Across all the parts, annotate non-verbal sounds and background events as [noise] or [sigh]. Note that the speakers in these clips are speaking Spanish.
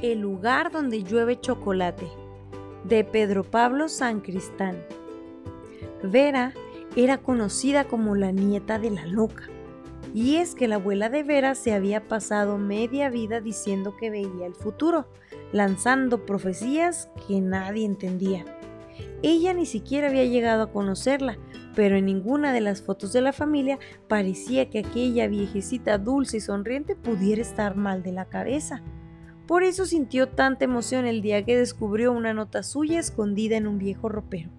El lugar donde llueve chocolate, de Pedro Pablo San Cristán. Vera era conocida como la nieta de la loca. Y es que la abuela de Vera se había pasado media vida diciendo que veía el futuro, lanzando profecías que nadie entendía. Ella ni siquiera había llegado a conocerla, pero en ninguna de las fotos de la familia parecía que aquella viejecita dulce y sonriente pudiera estar mal de la cabeza. Por eso sintió tanta emoción el día que descubrió una nota suya escondida en un viejo ropero.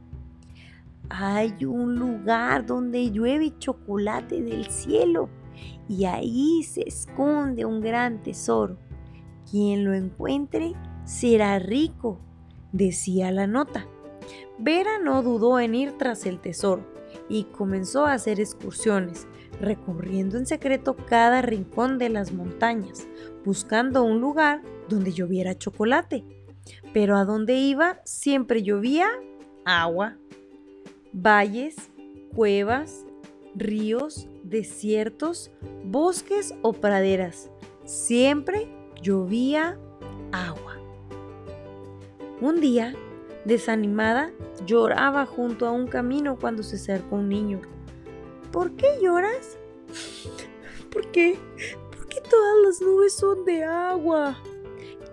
Hay un lugar donde llueve chocolate del cielo y ahí se esconde un gran tesoro. Quien lo encuentre será rico, decía la nota. Vera no dudó en ir tras el tesoro y comenzó a hacer excursiones, recorriendo en secreto cada rincón de las montañas, buscando un lugar donde lloviera chocolate. Pero a donde iba siempre llovía agua. Valles, cuevas, ríos, desiertos, bosques o praderas. Siempre llovía agua. Un día, desanimada, lloraba junto a un camino cuando se acercó un niño. ¿Por qué lloras? [laughs] ¿Por qué? ¿Por qué todas las nubes son de agua?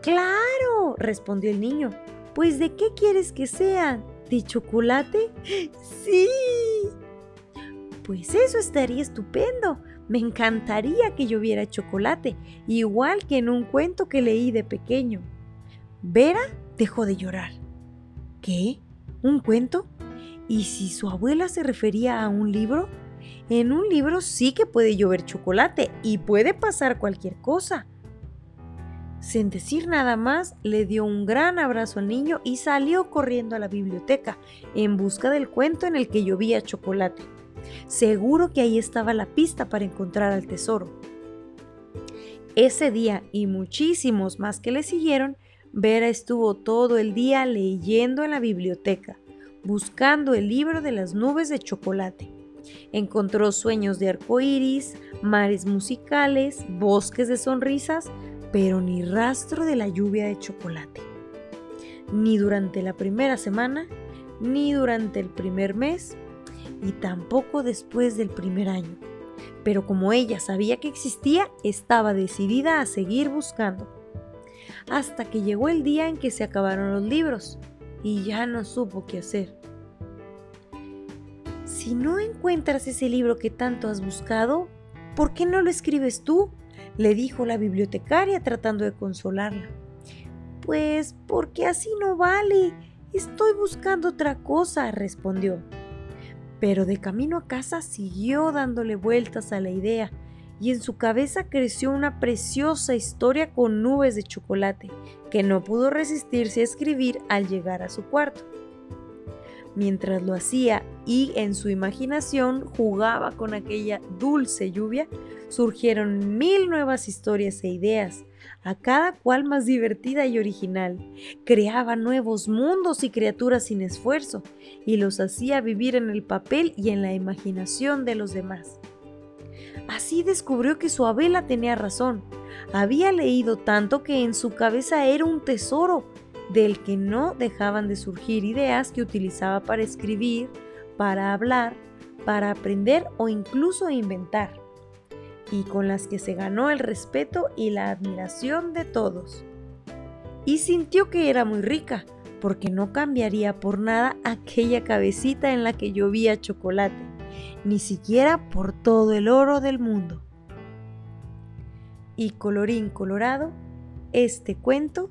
Claro, respondió el niño. Pues ¿de qué quieres que sean? ¿De chocolate? Sí. Pues eso estaría estupendo. Me encantaría que lloviera chocolate, igual que en un cuento que leí de pequeño. Vera dejó de llorar. ¿Qué? ¿Un cuento? ¿Y si su abuela se refería a un libro? En un libro sí que puede llover chocolate y puede pasar cualquier cosa. Sin decir nada más, le dio un gran abrazo al niño y salió corriendo a la biblioteca en busca del cuento en el que llovía chocolate. Seguro que ahí estaba la pista para encontrar al tesoro. Ese día y muchísimos más que le siguieron, Vera estuvo todo el día leyendo en la biblioteca, buscando el libro de las nubes de chocolate. Encontró sueños de arcoíris, mares musicales, bosques de sonrisas, pero ni rastro de la lluvia de chocolate. Ni durante la primera semana, ni durante el primer mes, y tampoco después del primer año. Pero como ella sabía que existía, estaba decidida a seguir buscando. Hasta que llegó el día en que se acabaron los libros y ya no supo qué hacer. Si no encuentras ese libro que tanto has buscado, ¿por qué no lo escribes tú? Le dijo la bibliotecaria tratando de consolarla. Pues porque así no vale. Estoy buscando otra cosa, respondió. Pero de camino a casa siguió dándole vueltas a la idea y en su cabeza creció una preciosa historia con nubes de chocolate que no pudo resistirse a escribir al llegar a su cuarto. Mientras lo hacía y en su imaginación jugaba con aquella dulce lluvia, surgieron mil nuevas historias e ideas, a cada cual más divertida y original. Creaba nuevos mundos y criaturas sin esfuerzo, y los hacía vivir en el papel y en la imaginación de los demás. Así descubrió que su abuela tenía razón. Había leído tanto que en su cabeza era un tesoro del que no dejaban de surgir ideas que utilizaba para escribir, para hablar, para aprender o incluso inventar, y con las que se ganó el respeto y la admiración de todos. Y sintió que era muy rica, porque no cambiaría por nada aquella cabecita en la que llovía chocolate, ni siquiera por todo el oro del mundo. Y colorín colorado, este cuento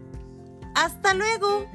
¡Hasta luego!